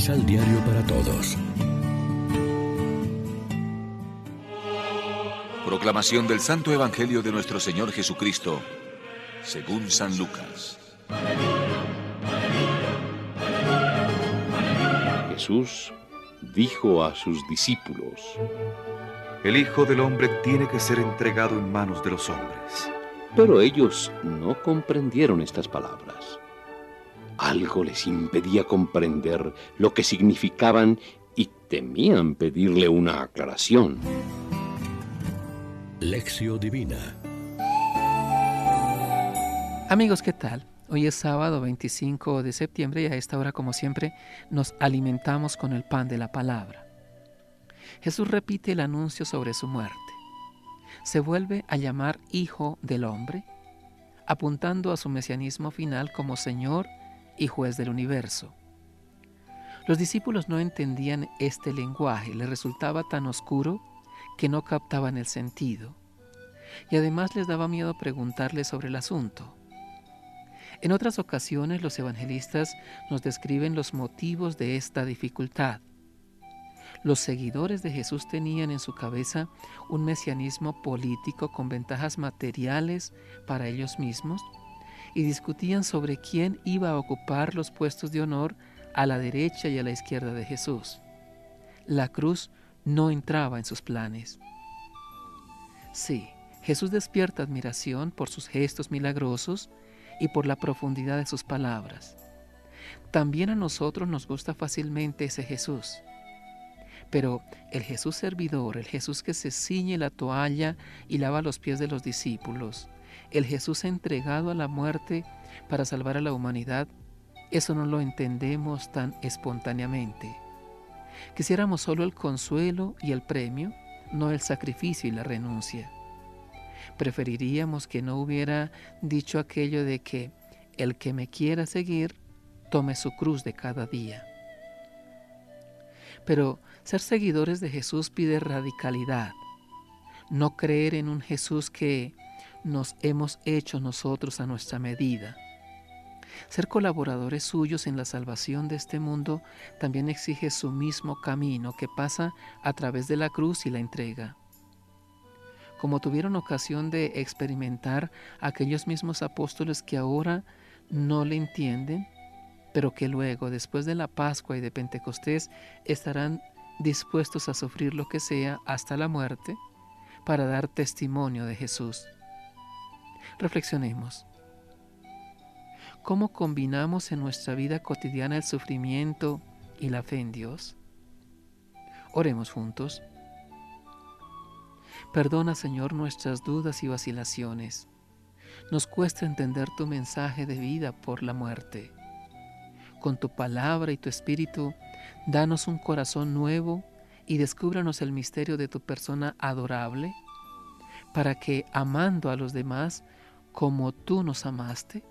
Misal Diario para Todos. Proclamación del Santo Evangelio de nuestro Señor Jesucristo, según San Lucas. Jesús dijo a sus discípulos, El Hijo del Hombre tiene que ser entregado en manos de los hombres. Pero ellos no comprendieron estas palabras. Algo les impedía comprender lo que significaban y temían pedirle una aclaración. Lección Divina Amigos, ¿qué tal? Hoy es sábado 25 de septiembre y a esta hora, como siempre, nos alimentamos con el pan de la palabra. Jesús repite el anuncio sobre su muerte. Se vuelve a llamar Hijo del Hombre, apuntando a su mesianismo final como Señor y Juez del universo. Los discípulos no entendían este lenguaje, les resultaba tan oscuro que no captaban el sentido, y además les daba miedo preguntarle sobre el asunto. En otras ocasiones los evangelistas nos describen los motivos de esta dificultad. Los seguidores de Jesús tenían en su cabeza un mesianismo político con ventajas materiales para ellos mismos y discutían sobre quién iba a ocupar los puestos de honor a la derecha y a la izquierda de Jesús. La cruz no entraba en sus planes. Sí, Jesús despierta admiración por sus gestos milagrosos y por la profundidad de sus palabras. También a nosotros nos gusta fácilmente ese Jesús. Pero el Jesús servidor, el Jesús que se ciñe la toalla y lava los pies de los discípulos, el Jesús entregado a la muerte para salvar a la humanidad, eso no lo entendemos tan espontáneamente. Quisiéramos solo el consuelo y el premio, no el sacrificio y la renuncia. Preferiríamos que no hubiera dicho aquello de que el que me quiera seguir, tome su cruz de cada día. Pero ser seguidores de Jesús pide radicalidad, no creer en un Jesús que nos hemos hecho nosotros a nuestra medida. Ser colaboradores suyos en la salvación de este mundo también exige su mismo camino que pasa a través de la cruz y la entrega. Como tuvieron ocasión de experimentar aquellos mismos apóstoles que ahora no le entienden, pero que luego, después de la Pascua y de Pentecostés, estarán dispuestos a sufrir lo que sea hasta la muerte para dar testimonio de Jesús. Reflexionemos. ¿Cómo combinamos en nuestra vida cotidiana el sufrimiento y la fe en Dios? Oremos juntos. Perdona, Señor, nuestras dudas y vacilaciones. Nos cuesta entender tu mensaje de vida por la muerte. Con tu palabra y tu espíritu, danos un corazón nuevo y descúbranos el misterio de tu persona adorable, para que, amando a los demás como tú nos amaste,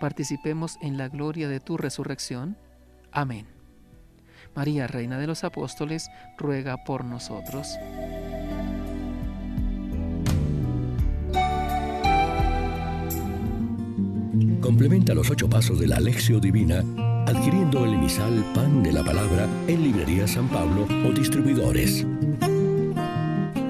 participemos en la gloria de tu resurrección. Amén. María, Reina de los Apóstoles, ruega por nosotros. Complementa los ocho pasos de la Alexio Divina adquiriendo el emisal Pan de la Palabra en Librería San Pablo o distribuidores.